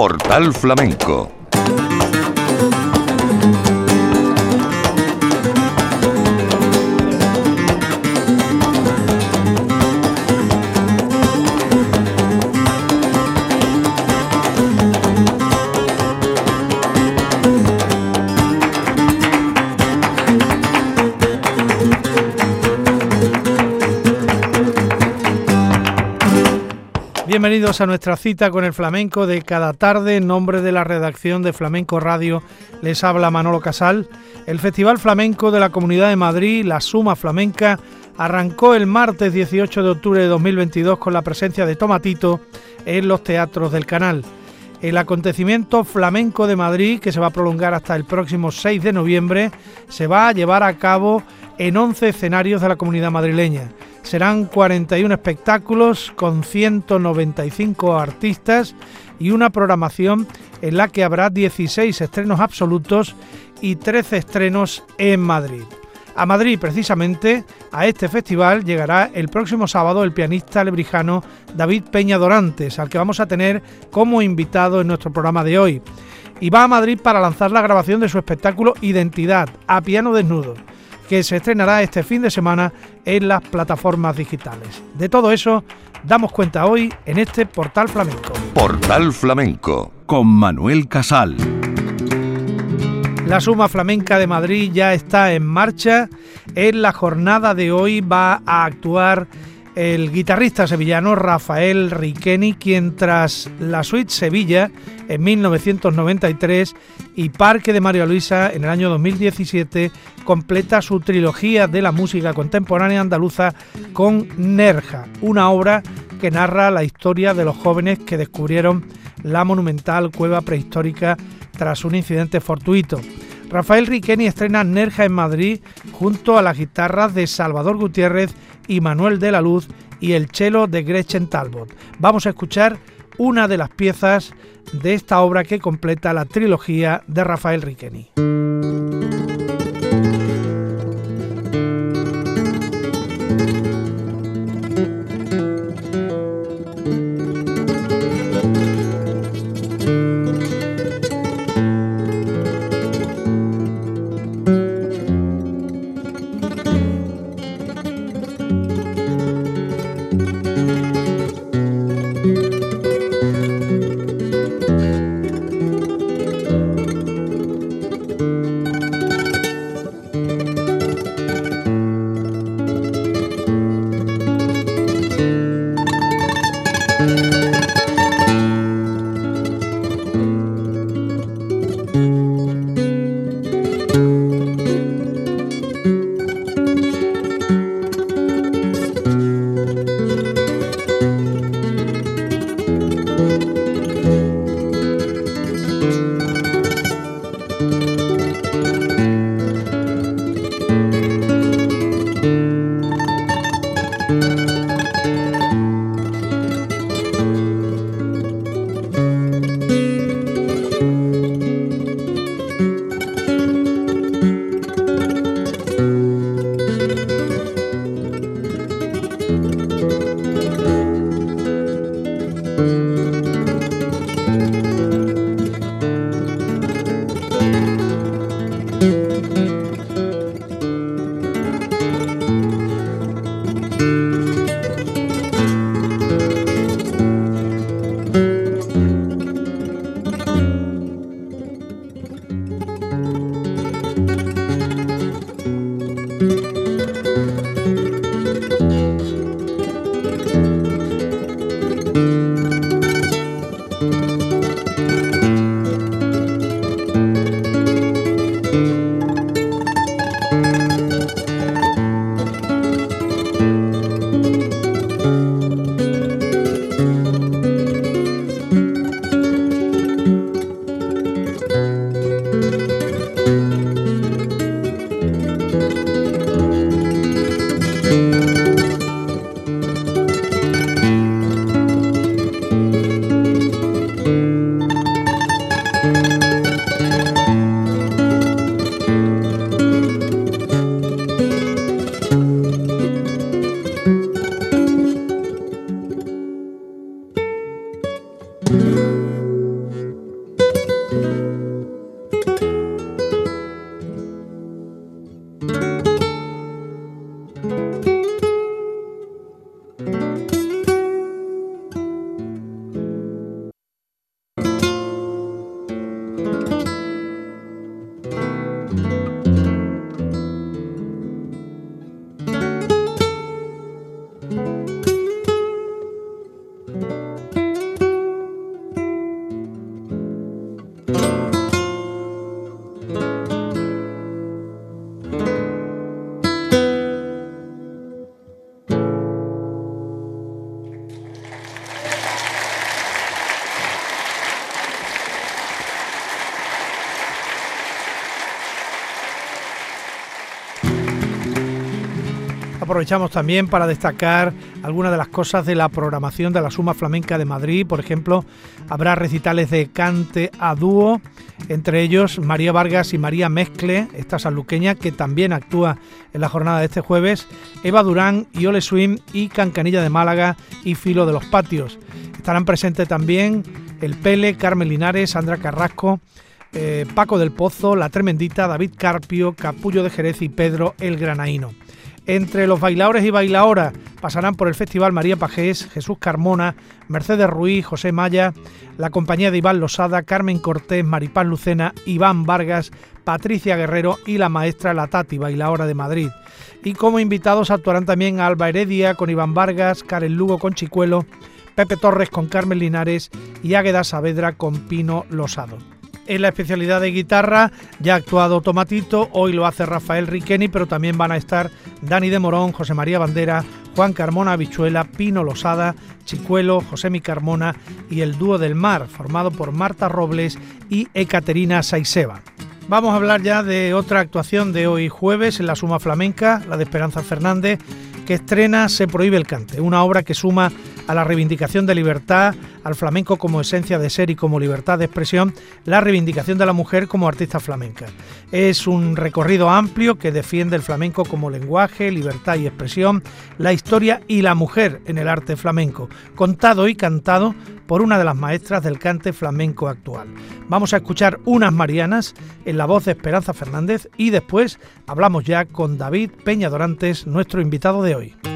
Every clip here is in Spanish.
Portal Flamenco Bienvenidos a nuestra cita con el flamenco de cada tarde. En nombre de la redacción de Flamenco Radio les habla Manolo Casal. El Festival Flamenco de la Comunidad de Madrid, la Suma Flamenca, arrancó el martes 18 de octubre de 2022 con la presencia de Tomatito en los teatros del canal. El acontecimiento flamenco de Madrid, que se va a prolongar hasta el próximo 6 de noviembre, se va a llevar a cabo en 11 escenarios de la comunidad madrileña. Serán 41 espectáculos con 195 artistas y una programación en la que habrá 16 estrenos absolutos y 13 estrenos en Madrid. A Madrid, precisamente, a este festival llegará el próximo sábado el pianista lebrijano David Peña Dorantes, al que vamos a tener como invitado en nuestro programa de hoy. Y va a Madrid para lanzar la grabación de su espectáculo Identidad, a piano desnudo que se estrenará este fin de semana en las plataformas digitales. De todo eso damos cuenta hoy en este Portal Flamenco. Portal Flamenco con Manuel Casal. La Suma Flamenca de Madrid ya está en marcha. En la jornada de hoy va a actuar el guitarrista sevillano Rafael Riqueni, quien tras la suite Sevilla en 1993 y Parque de María Luisa en el año 2017, completa su trilogía de la música contemporánea andaluza con Nerja, una obra que narra la historia de los jóvenes que descubrieron la monumental cueva prehistórica tras un incidente fortuito. Rafael Riqueni estrena Nerja en Madrid junto a las guitarras de Salvador Gutiérrez y Manuel de la Luz y el cello de Gretchen Talbot. Vamos a escuchar una de las piezas de esta obra que completa la trilogía de Rafael Riqueni. Aprovechamos también para destacar algunas de las cosas de la programación de la Suma Flamenca de Madrid. Por ejemplo, habrá recitales de cante a dúo, entre ellos María Vargas y María Mezcle, esta sanluqueña que también actúa en la jornada de este jueves, Eva Durán y Ole Swim y Cancanilla de Málaga y Filo de los Patios. Estarán presentes también El Pele, Carmen Linares, Sandra Carrasco, eh, Paco del Pozo, La Tremendita, David Carpio, Capullo de Jerez y Pedro el Granaíno. Entre los bailadores y bailadoras pasarán por el Festival María Pajés, Jesús Carmona, Mercedes Ruiz, José Maya, la compañía de Iván Losada, Carmen Cortés, Maripaz Lucena, Iván Vargas, Patricia Guerrero y la maestra La Tati, bailadora de Madrid. Y como invitados actuarán también Alba Heredia con Iván Vargas, Karen Lugo con Chicuelo, Pepe Torres con Carmen Linares y Águeda Saavedra con Pino Losado en la especialidad de guitarra ya ha actuado Tomatito, hoy lo hace Rafael Riqueni, pero también van a estar Dani de Morón, José María Bandera, Juan Carmona Bichuela, Pino Losada, Chicuelo, José Mi Carmona y el dúo del mar, formado por Marta Robles y Ecaterina Saiseva. Vamos a hablar ya de otra actuación de hoy jueves en la Suma Flamenca, la de Esperanza Fernández, que estrena Se prohíbe el cante, una obra que suma a la reivindicación de libertad, al flamenco como esencia de ser y como libertad de expresión, la reivindicación de la mujer como artista flamenca. Es un recorrido amplio que defiende el flamenco como lenguaje, libertad y expresión, la historia y la mujer en el arte flamenco, contado y cantado por una de las maestras del cante flamenco actual. Vamos a escuchar unas marianas en la voz de Esperanza Fernández y después hablamos ya con David Peña Dorantes, nuestro invitado de hoy.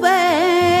nubes.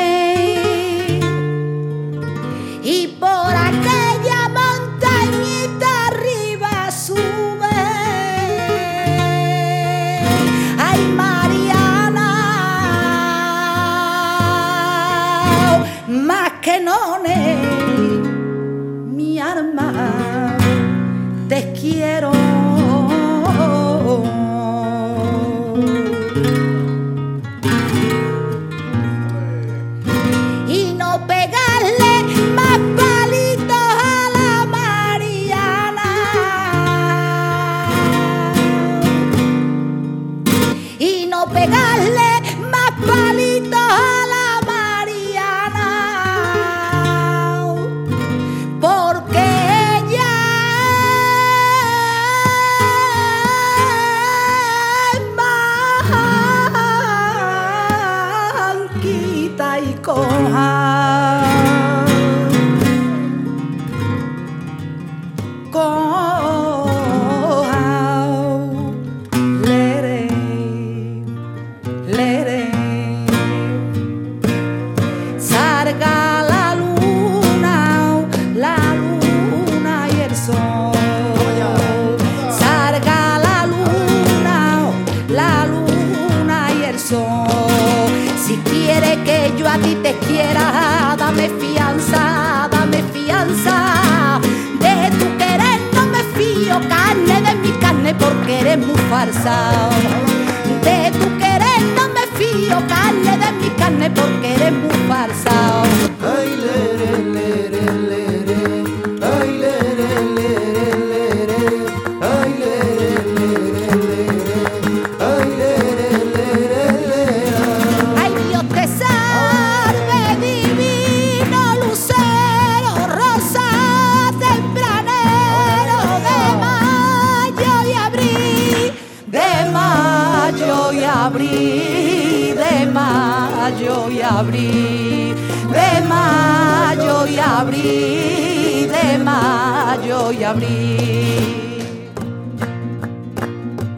Porque eres muy farsa. De tu querer no me fío, carne de mi carne porque eres muy farsa.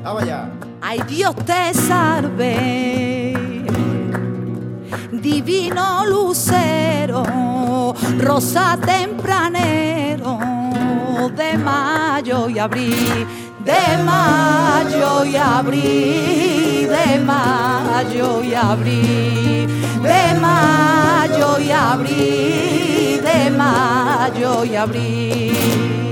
Vamos allá. Ay Dios te salve, divino lucero, rosa tempranero, de mayo y abril de mayo y abril, de mayo y abril, de mayo y abril, de mayo y abril.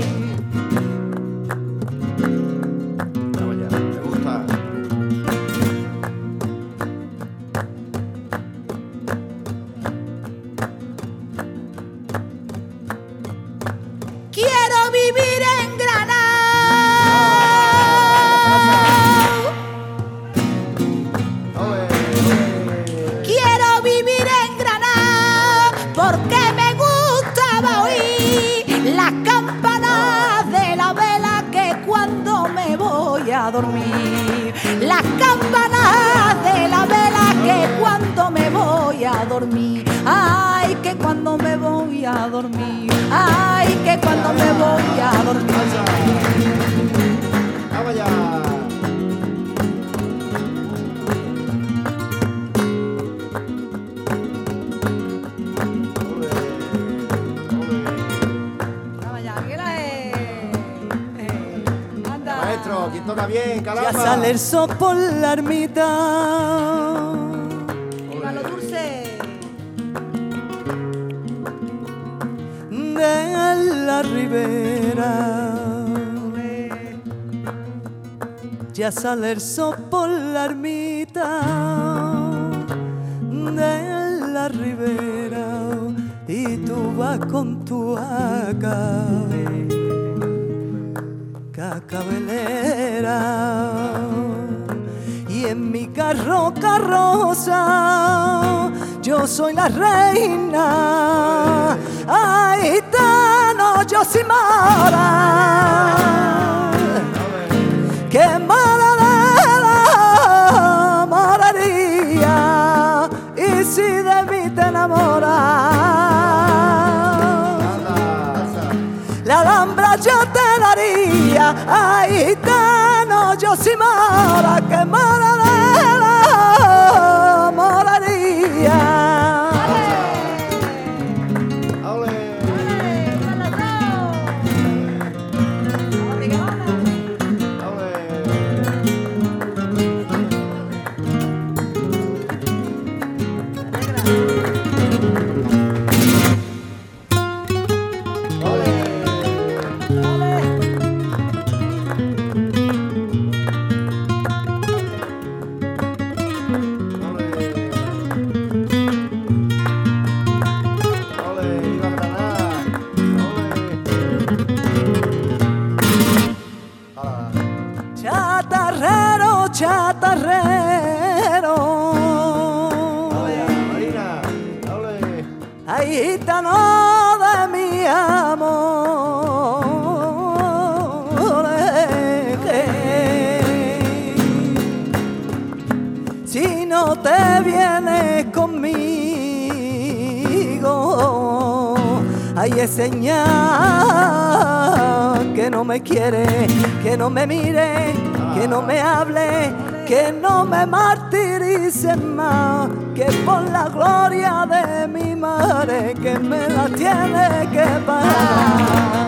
Dormir. Ay, que cuando me voy a dormir. Ay, que cuando me voy a dormir. toca bien, caramba. Ya sale el sol por la ermita. La ribera. Ya sale el sol por la ermita de la ribera y tú vas con tu acá cabelera y en mi carro carroza yo soy la reina no yo soy mara que la moraría y si de mí te enamoras la alhambra yo te daría, ay, no, yo si mora, que mora señal que no me quiere, que no me mire, que no me hable, que no me martirice más, que por la gloria de mi madre que me la tiene que pagar.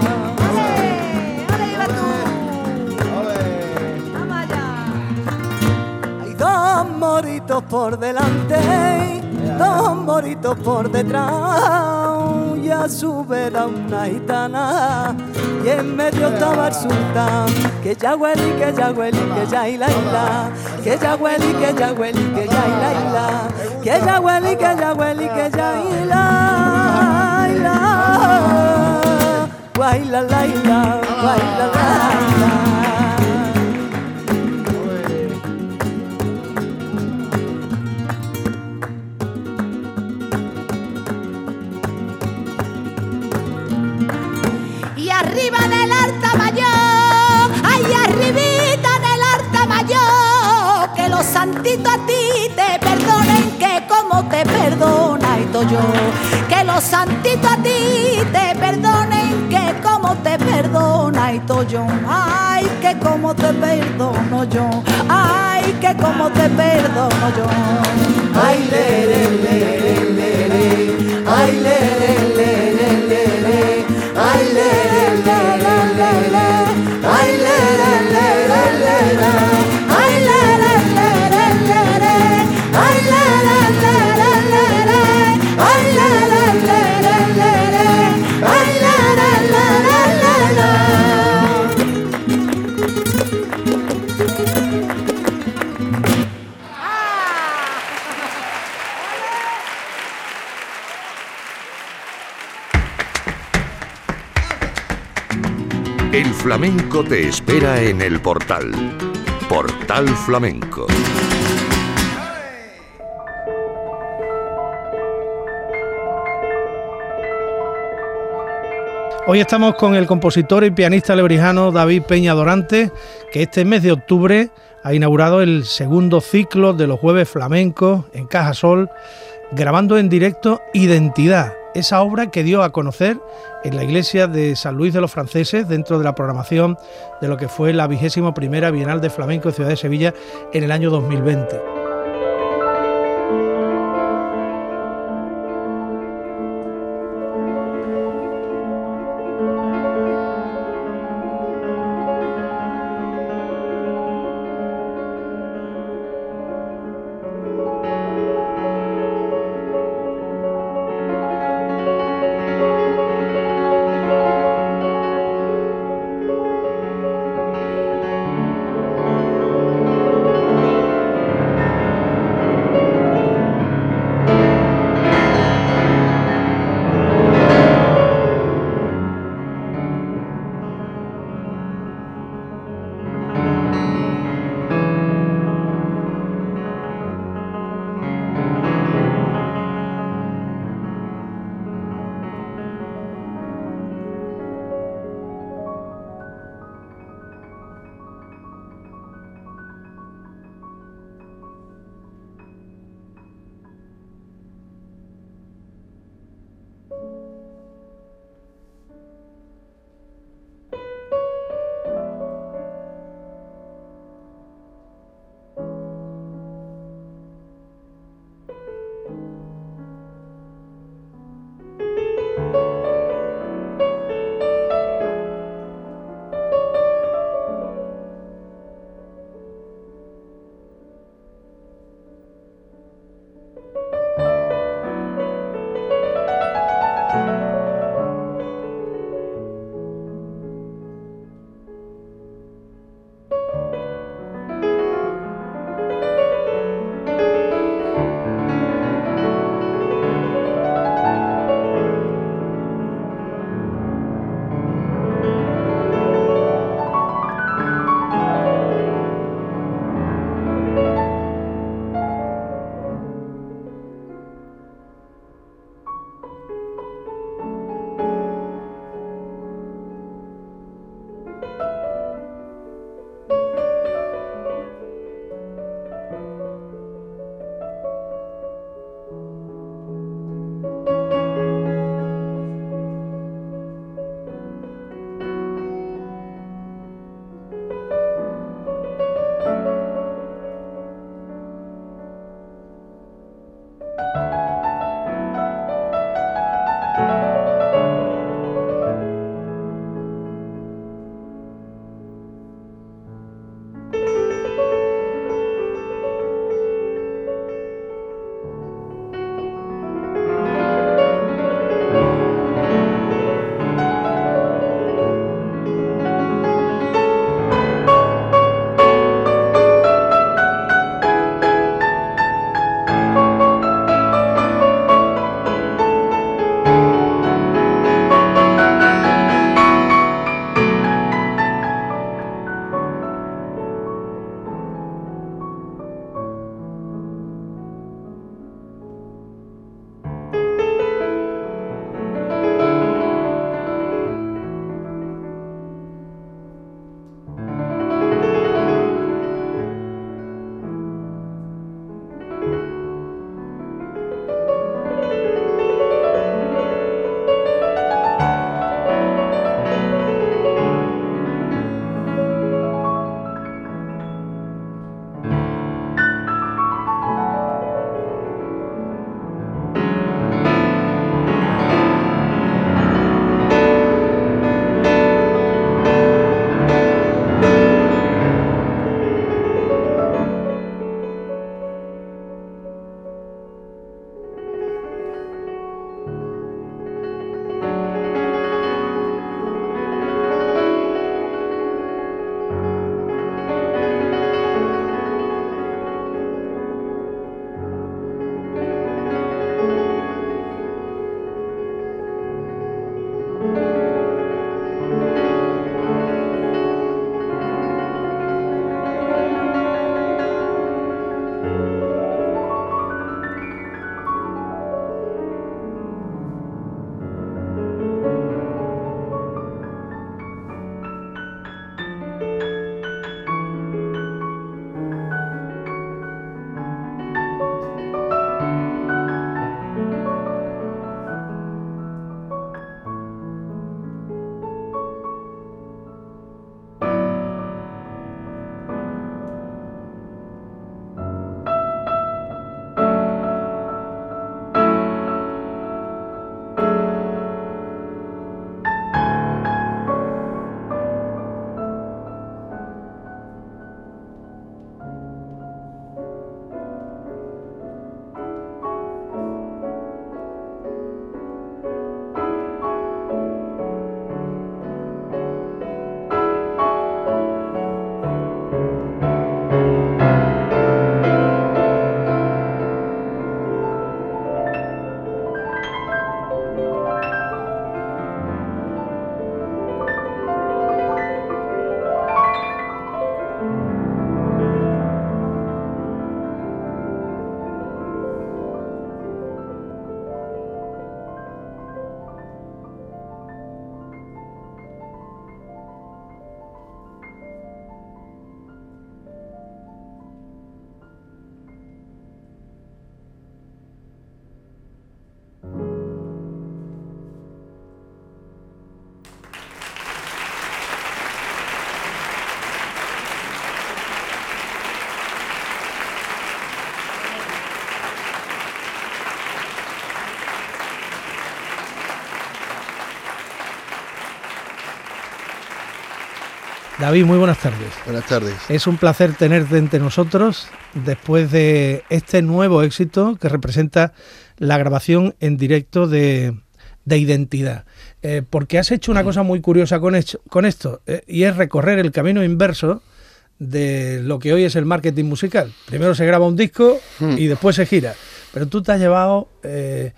Hay dos moritos por delante, dos moritos por detrás y a su vera una gitana. Y en medio estaba el sultán que ya huele que ya huele que ya y la que ya huele que ya huele que ya y la que ya huele que ya huele que ya y la la. La la la te perdona y yo. Que los santitos a ti te perdonen que como te perdona y yo. Ay que como te perdono yo. Ay que como te perdono yo. Ay le le le ay le flamenco te espera en el portal. Portal Flamenco. Hoy estamos con el compositor y pianista lebrijano David Peña Dorante, que este mes de octubre ha inaugurado el segundo ciclo de los jueves flamencos en Caja Sol, grabando en directo Identidad, esa obra que dio a conocer en la iglesia de San Luis de los Franceses dentro de la programación de lo que fue la vigésima primera Bienal de Flamenco de Ciudad de Sevilla en el año 2020. David, muy buenas tardes. Buenas tardes. Es un placer tenerte entre nosotros después de este nuevo éxito que representa la grabación en directo de, Identidad. Eh, porque has hecho una cosa muy curiosa con, con esto, eh, y es recorrer el camino inverso de lo que hoy es el marketing musical. Primero se graba un disco hmm. y después se gira. Pero tú te has llevado eh,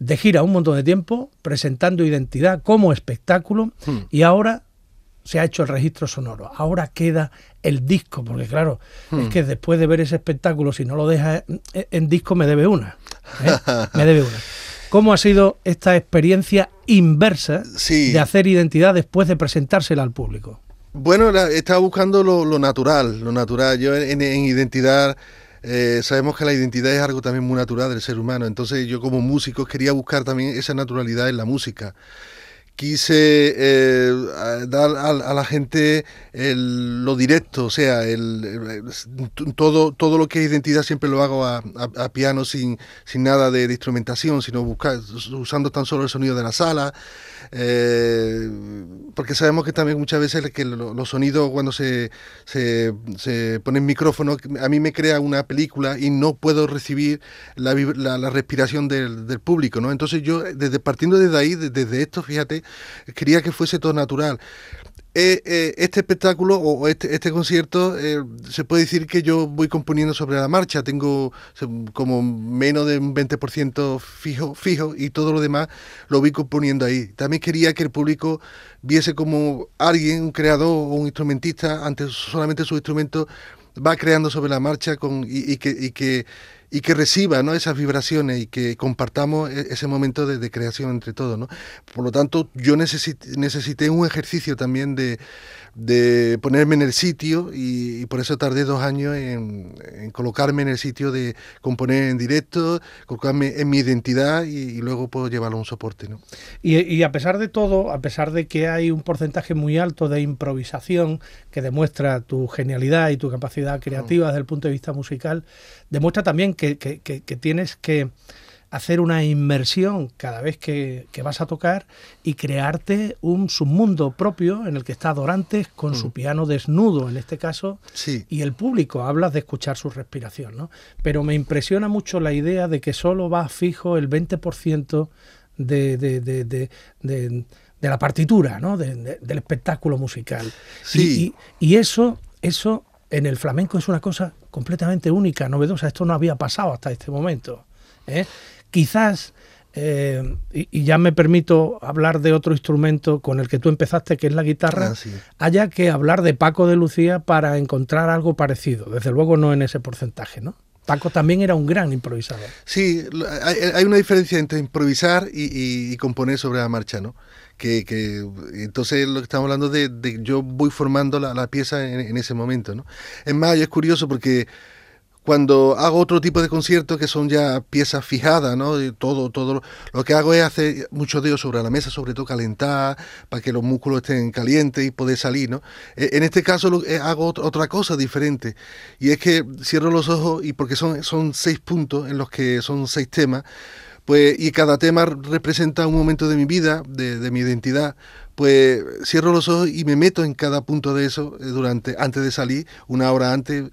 de gira un montón de tiempo presentando identidad como espectáculo hmm. y ahora se ha hecho el registro sonoro. Ahora queda el disco, porque claro, es hmm. que después de ver ese espectáculo, si no lo dejas en, disco, me debe una. ¿eh? me debe una. ¿Cómo ha sido esta experiencia inversa de hacer identidad después de presentársela al público? Bueno, estaba buscando lo, natural, lo natural. Yo en, identidad eh, sabemos que la identidad es algo también muy natural del ser humano. Entonces yo como músico quería buscar también esa naturalidad en la música quise eh, dar a, la gente lo directo, o sea, el, todo, todo lo que es identidad siempre lo hago a, piano sin, sin nada de, instrumentación, sino buscar, usando tan solo el sonido de la sala, eh, porque sabemos que también muchas veces que los sonidos cuando se, se, se ponen micrófono, a mí me crea una película y no puedo recibir la, la, respiración del, del, público, ¿no? Entonces yo, desde partiendo desde ahí, desde esto, fíjate, quería que fuese todo natural. Eh, eh, este espectáculo o este, este concierto eh, se puede decir que yo voy componiendo sobre la marcha, tengo como menos de un 20% fijo, fijo y todo lo demás lo voy componiendo ahí. También quería que el público viese como alguien, un creador o un instrumentista, antes solamente su instrumento va creando sobre la marcha con, y, que, y que y que reciba ¿no? esas vibraciones y que compartamos e-, ese momento de, creación entre todos. ¿no? Por lo tanto, yo necesité un ejercicio también de, de ponerme en el sitio y, por eso tardé dos años en, colocarme en el sitio de componer en directo, colocarme en mi identidad y, luego puedo llevarlo a un soporte. ¿no? Y, a pesar de todo, a pesar de que hay un porcentaje muy alto de improvisación que demuestra tu genialidad y tu capacidad creativa desde el punto de vista musical, demuestra también que, que tienes que hacer una inmersión cada vez que, vas a tocar y crearte un submundo propio en el que está Dorantes con su mm. piano desnudo, en este caso, y el público, hablas de escuchar su respiración, ¿no? Pero me impresiona mucho la idea de que solo va fijo el 20% de, de, de, de, la partitura, ¿no? del espectáculo musical. Sí. Y, eso, eso en el flamenco es una cosa completamente única, novedosa. Esto no había pasado hasta este momento. ¿eh? Quizás, eh, y, ya me permito hablar de otro instrumento con el que tú empezaste, que es la guitarra, ah, haya que hablar de Paco de Lucía para encontrar algo parecido. Desde luego no en ese porcentaje, ¿no? Paco también era un gran improvisador. Sí, hay, una diferencia entre improvisar y, componer sobre la marcha, ¿no? Que, entonces lo que estamos hablando de, yo voy formando la, pieza en, en, ese momento, ¿no? Es más, es curioso porque cuando hago otro tipo de conciertos que son ya piezas fijadas, ¿no? todo, todo lo que hago es hacer mucho de ellos sobre la mesa, sobre todo calentar, para que los músculos estén calientes y poder salir, ¿no? E, en este caso eh, hago otra cosa diferente, y es que cierro los ojos y porque son, son seis puntos en los que son seis temas, pues, y cada tema representa un momento de mi vida, de, de mi identidad, pues cierro los ojos y me meto en cada punto de eso eh, durante, antes de salir, una hora antes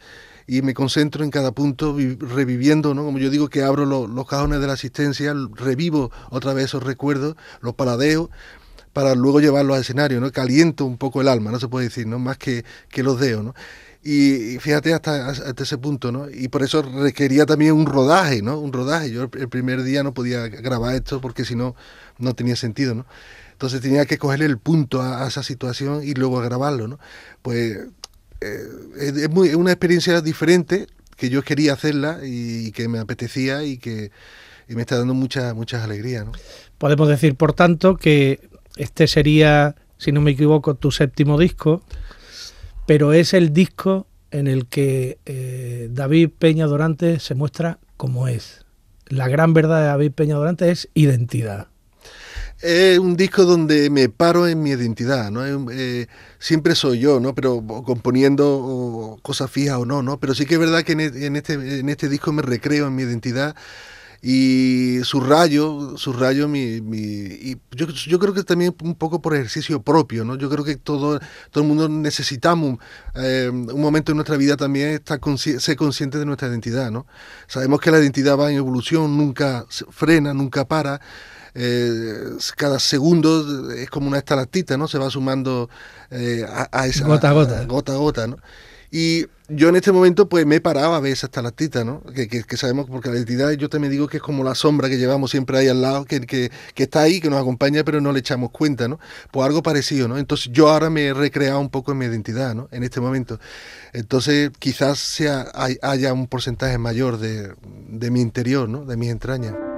y me concentro en cada punto reviviendo, ¿no? Como yo digo que abro los cajones de la asistencia, revivo otra vez esos recuerdos, los paladeo para luego llevarlos al escenario, ¿no? Caliento un poco el alma, no se puede decir, ¿no? Más que, que los dedos, ¿no? Y fíjate hasta, ese punto, ¿no? Y por eso requería también un rodaje, ¿no? Un rodaje. Yo el primer día no podía grabar esto porque si no, no tenía sentido, ¿no? Entonces tenía que cogerle el punto a, a, esa situación y luego grabarlo, ¿no? Pues eh, es, muy, una experiencia diferente que yo quería hacerla y, que me apetecía y que me está dando muchas muchas alegrías. Podemos decir, por tanto, que este sería, si no me equivoco, tu séptimo disco, pero es el disco en el que eh, David Peña Dorante se muestra como es. La gran verdad de David Peña Dorante es identidad es un disco donde me paro en mi identidad, ¿no? Eh, siempre soy yo, ¿no? Pero componiendo cosas fijas o no, ¿no? Pero sí que es verdad que en, e, este, en este disco me recreo en mi identidad y subrayo, subrayo mi, mi y yo, yo, creo que también un poco por ejercicio propio, ¿no? Yo creo que todo, todo el mundo necesitamos eh, un momento en nuestra vida también estar ser consciente de nuestra identidad, ¿no? Sabemos que la identidad va en evolución, nunca frena, nunca para. Eh, cada segundo es como una estalactita, ¿no? Se va sumando eh, a, esa gota a gota. gota a gota, ¿no? Y yo en este momento pues me paraba a ver esa estalactita, ¿no? Que, que, sabemos, porque la identidad yo también digo que es como la sombra que llevamos siempre ahí al lado, que, que, que, está ahí, que nos acompaña, pero no le echamos cuenta, ¿no? Pues algo parecido, ¿no? Entonces yo ahora me he recreado un poco en mi identidad, ¿no? En este momento. Entonces quizás sea, haya un porcentaje mayor de, de mi interior, ¿no? De mis entrañas.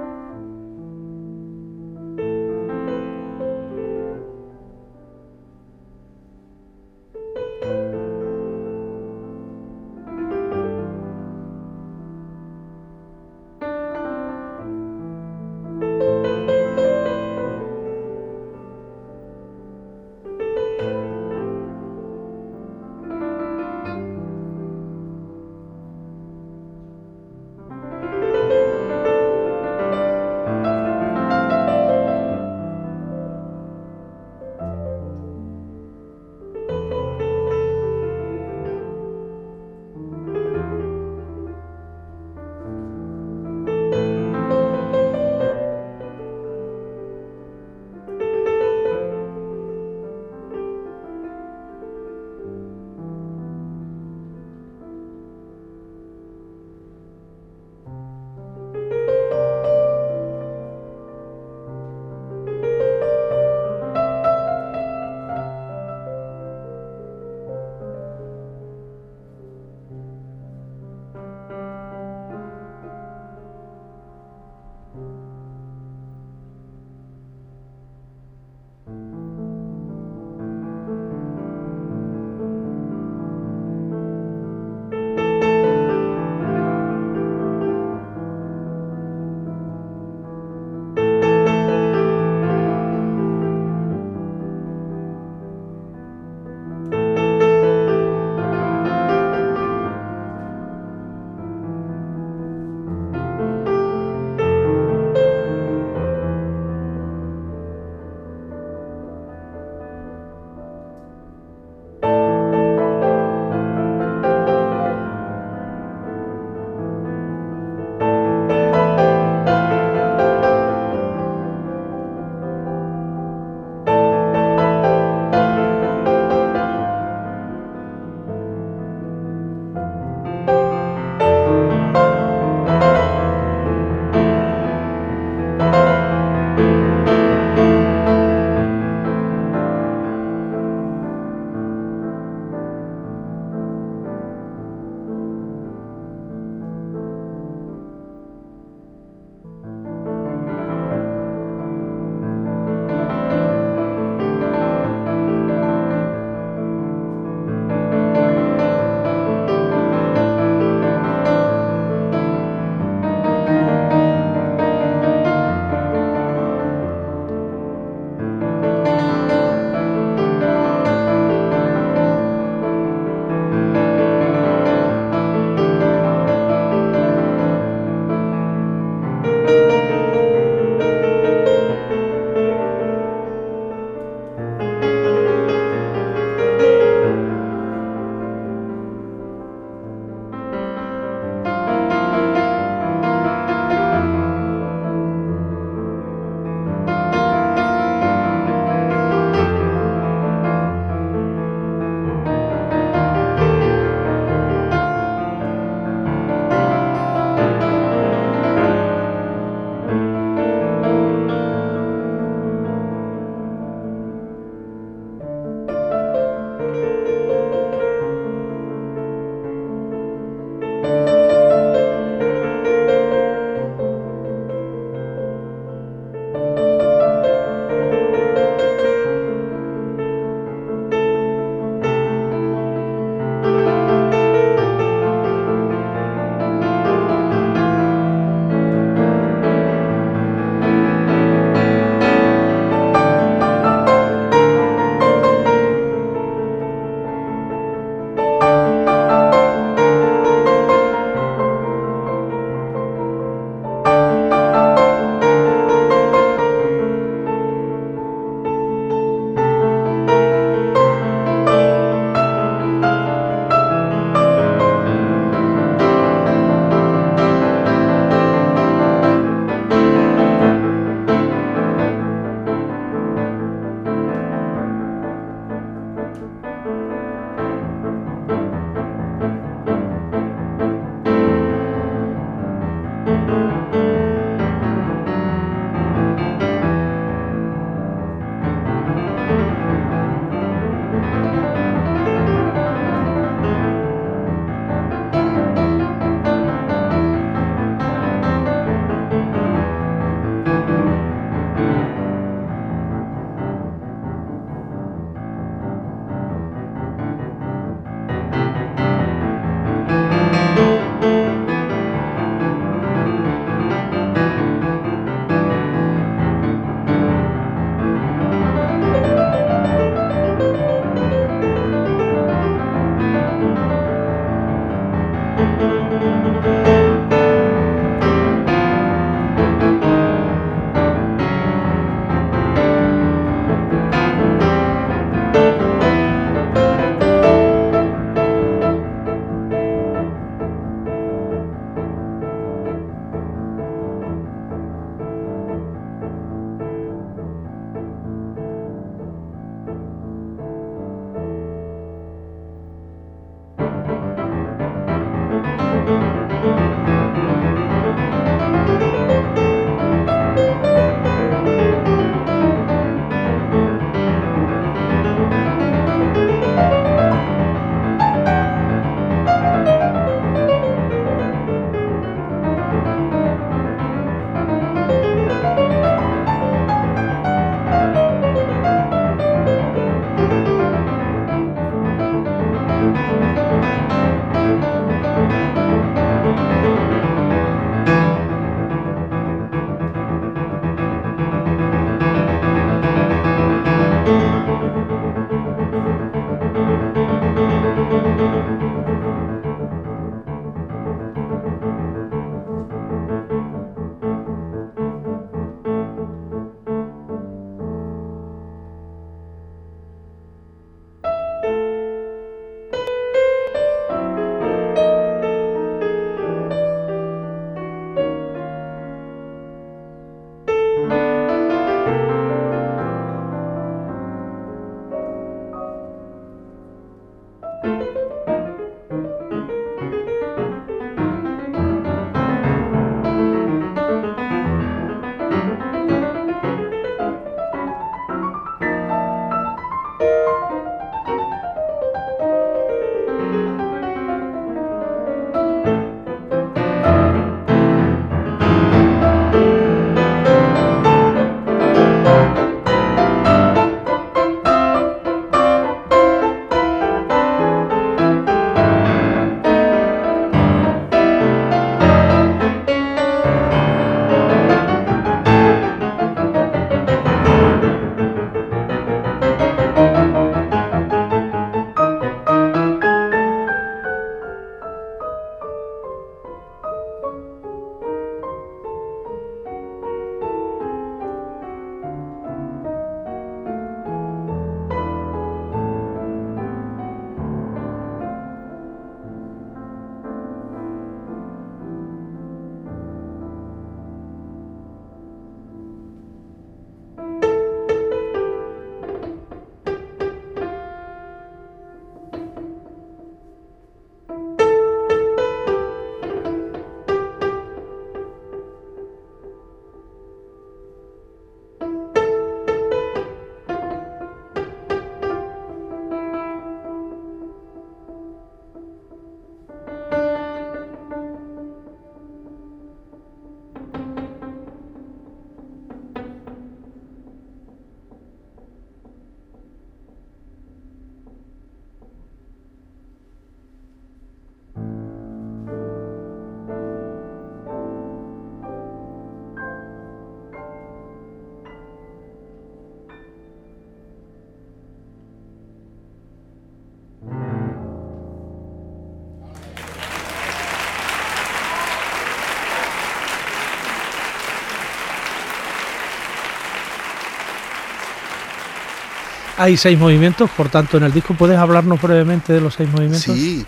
Hay seis movimientos, por tanto, en el disco puedes hablarnos brevemente de los seis movimientos. Sí,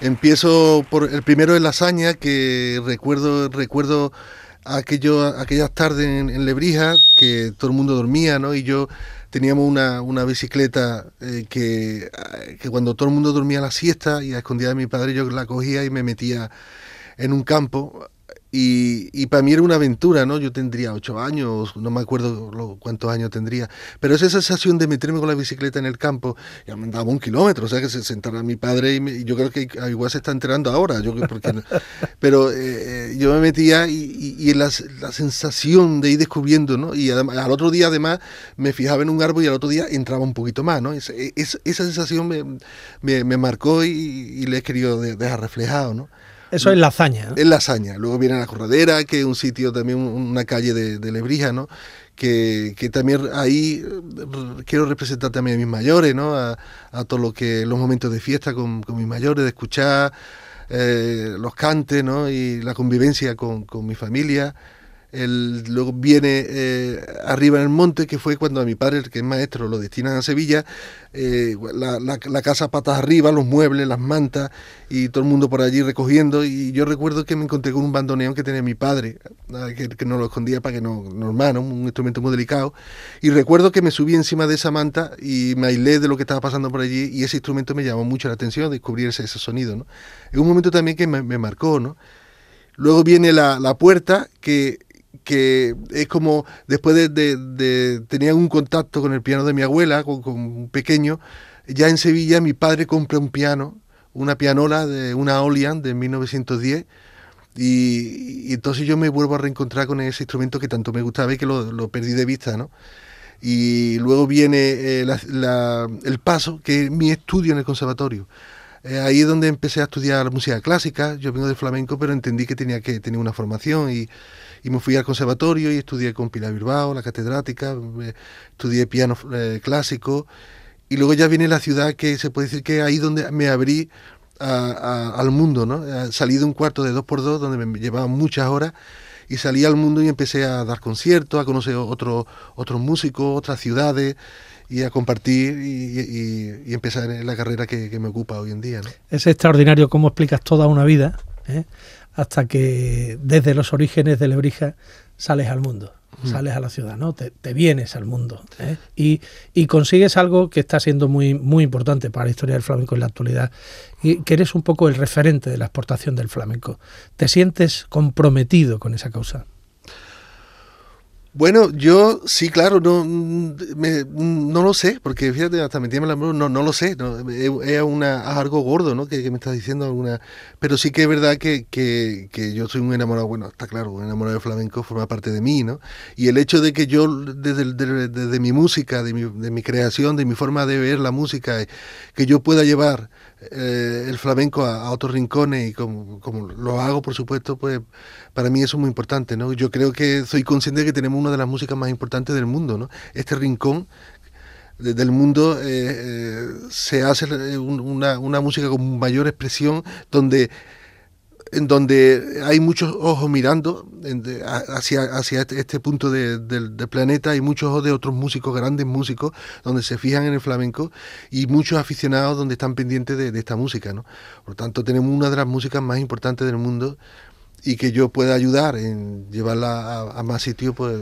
empiezo por el primero de Lasaña, que recuerdo, recuerdo aquello, aquellas tardes en, Lebrija, que todo el mundo dormía, ¿no? Y yo teníamos una, una bicicleta eh, que, que cuando todo el mundo dormía la siesta y a escondida de mi padre yo la cogía y me metía en un campo y, para mí era una aventura, ¿no? Yo tendría ocho años, no me acuerdo cuántos años tendría, pero esa sensación de meterme con la bicicleta en el campo, ya me andaba un kilómetro, o sea que se sentara mi padre y, yo creo que igual se está enterando ahora, yo porque pero eh, eh, yo me metía y, la, sensación de ir descubriendo, ¿no? Y al otro día además me fijaba en un árbol y al otro día entraba un poquito más, ¿no? esa sensación me, me, marcó y, le he querido dejar reflejado, ¿no? Eso es Lazaña. Es Lazaña. Luego viene la Corradera, que es un sitio también, una calle de, Lebrija, ¿no? Que, también ahí eh, quiero representar también a mis mayores, ¿no? A, todo lo que, los momentos de fiesta con, mis mayores, de escuchar eh, los cantes, ¿no? Y la convivencia con, con mi familia luego viene eh, arriba en el monte, que fue cuando a mi padre, que es maestro, lo destinan a Sevilla, eh, la, casa patas arriba, los muebles, las mantas, y todo el mundo por allí recogiendo. Y yo recuerdo que me encontré con un bandoneón que tenía mi padre, ah, que, no lo escondía para que no, no hermano, un instrumento muy delicado. Y recuerdo que me subí encima de esa manta y me aislé de lo que estaba pasando por allí, y ese instrumento me llamó mucho la atención, descubrir ese, sonido. ¿no? Es un momento también que me, marcó, ¿no? Luego viene la, la, puerta, que que es como después de, tenía un contacto con el piano de mi abuela, con, un pequeño, ya en Sevilla mi padre compra un piano, una pianola de una Olian de 1910, y, entonces yo me vuelvo a reencontrar con ese instrumento que tanto me gustaba y que lo, perdí de vista, ¿no? Y luego viene eh, el paso, que es mi estudio en el conservatorio. Eh, ahí es donde empecé a estudiar música clásica, yo vengo de flamenco, pero entendí que tenía que tener una formación y y me fui al conservatorio y estudié con Pilar Bilbao, la catedrática, estudié piano eh, clásico. Y luego ya viene la ciudad que se puede decir que ahí donde me abrí al mundo, ¿no? Eh, salí de un cuarto de dos por dos donde me llevaban muchas horas y salí al mundo y empecé a dar conciertos, a conocer otros otros músicos, otras ciudades y a compartir y, empezar en la carrera que, me ocupa hoy en día. ¿no? Es extraordinario cómo explicas toda una vida. ¿eh? hasta que desde los orígenes de Lebrija sales al mundo, sales a la ciudad, ¿no? Te, vienes al mundo ¿eh? y, consigues algo que está siendo muy, muy importante para la historia del flamenco en la actualidad, y que eres un poco el referente de la exportación del flamenco. ¿Te sientes comprometido con esa causa? Bueno, yo sí, claro, no, me, no lo sé, porque fíjate, hasta me tiembla la mano, no, no lo sé, es, una, algo gordo, ¿no? Que, me estás diciendo alguna, pero sí que es verdad que, que, que, yo soy un enamorado, bueno, está claro, un enamorado del flamenco forma parte de mí, ¿no? Y el hecho de que yo, desde, desde, mi música, de mi, de mi creación, de mi forma de ver la música, que yo pueda llevar eh, el flamenco a, otros rincones y como, como, lo hago, por supuesto, pues para mí eso es muy importante, ¿no? Yo creo que soy consciente de que tenemos una de las músicas más importantes del mundo, ¿no? Este rincón del mundo eh, eh, se hace una, una música con mayor expresión donde en donde hay muchos ojos mirando hacia, hacia este, este punto del planeta, hay muchos ojos de otros músicos, grandes músicos, donde se fijan en el flamenco y muchos aficionados donde están pendientes de, esta música. ¿no? Por tanto, tenemos una de las músicas más importantes del mundo y que yo pueda ayudar en llevarla a, a más sitios, pues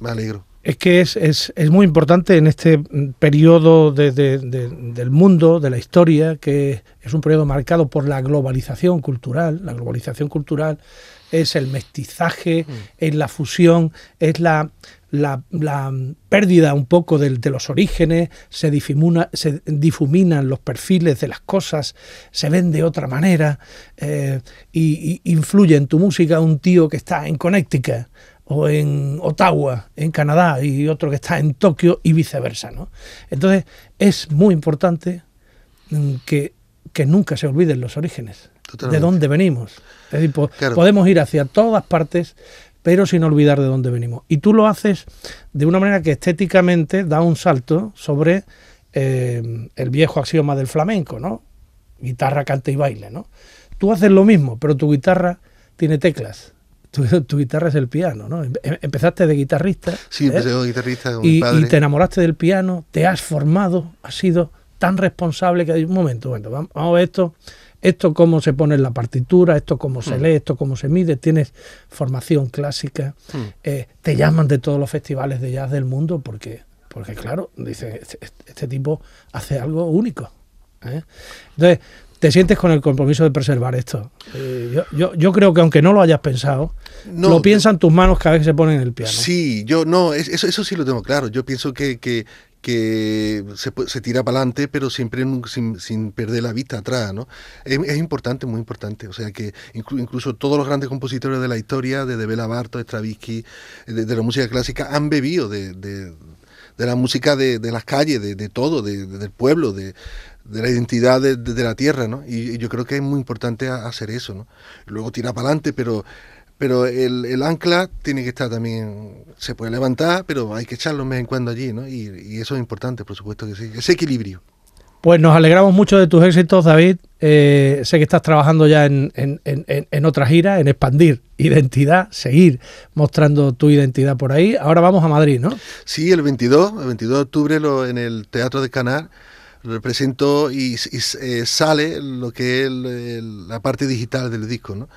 me alegro es que es, es, es, muy importante en este periodo del mundo, de la historia, que es un periodo marcado por la globalización cultural. La globalización cultural es el mestizaje, mm. es la fusión, es la, la, pérdida un poco de, de, los orígenes, se, difumina, se difuminan los perfiles de las cosas, se ven de otra manera eh, y, y influye en tu música un tío que está en Connecticut o en Ottawa, en Canadá, y otro que está en Tokio y viceversa. ¿no? Entonces es muy importante mm, que, nunca se olviden los orígenes, de dónde venimos. Es decir, podemos ir hacia todas partes, pero sin olvidar de dónde venimos. Y tú lo haces de una manera que estéticamente da un salto sobre eh, el viejo axioma del flamenco, ¿no? Guitarra, cante y baile, ¿no? Tú haces lo mismo, pero tu guitarra tiene teclas, tu, guitarra es el piano, ¿no? Em, empezaste de guitarrista. Sí, empecé ¿eh? guitarrista con y, mi padre. y te enamoraste del piano, te has formado, has sido tan responsable que hay un momento, bueno, vamos a ver esto, esto cómo se pone en la partitura, esto cómo se hmm. lee, esto cómo se mide, tienes formación clásica, hmm. eh, te llaman de todos los festivales de jazz del mundo porque, porque claro, dice este, este, tipo hace algo único. ¿eh? Entonces, te sientes con el compromiso de preservar esto. Eh, yo, yo, creo que aunque no lo hayas pensado, lo piensan tus manos cada vez que se ponen en el piano. Sí, yo no, eso, eso sí lo tengo claro. Yo pienso que, que, se, se, tira para adelante, pero siempre sin, sin, perder la vista atrás, ¿no? Es, importante, muy importante. O sea que incluso todos los grandes compositores de la historia, desde Bela Bartok, Stravinsky, de, de, la música clásica, han bebido de, de, la música de, las calles, de, todo, del pueblo, de, de la identidad de, la tierra, ¿no? Y, yo creo que es muy importante hacer eso, ¿no? Luego tira para adelante, pero, pero el, ancla tiene que estar también, se puede levantar, pero hay que echarlo de vez en cuando allí, ¿no? Y, eso es importante, por supuesto que sí, ese equilibrio. Pues nos alegramos mucho de tus éxitos, David. Eh, sé que estás trabajando ya en, en, en, en, otra gira, en expandir identidad, seguir mostrando tu identidad por ahí. Ahora vamos a Madrid, ¿no? Sí, el 22, el 22 de octubre lo, en el Teatro de Canar represento y, eh, sale lo que es la parte digital del disco, ¿no?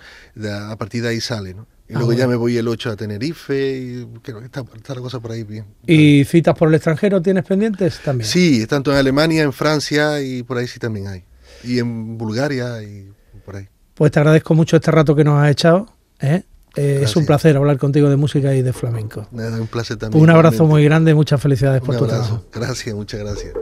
a partir de ahí sale, ¿no? Y ah, luego ya me voy el 8 a Tenerife y creo que está, la cosa por ahí bien. ¿Y citas por el extranjero tienes pendientes también? Sí, tanto en Alemania, en Francia y por ahí sí también hay. Y en Bulgaria y por ahí. Pues te agradezco mucho este rato que nos has echado. ¿eh? Eh, es un placer hablar contigo de música y de flamenco. un placer también. Un abrazo muy grande, muchas felicidades por tu trabajo. Gracias, muchas gracias.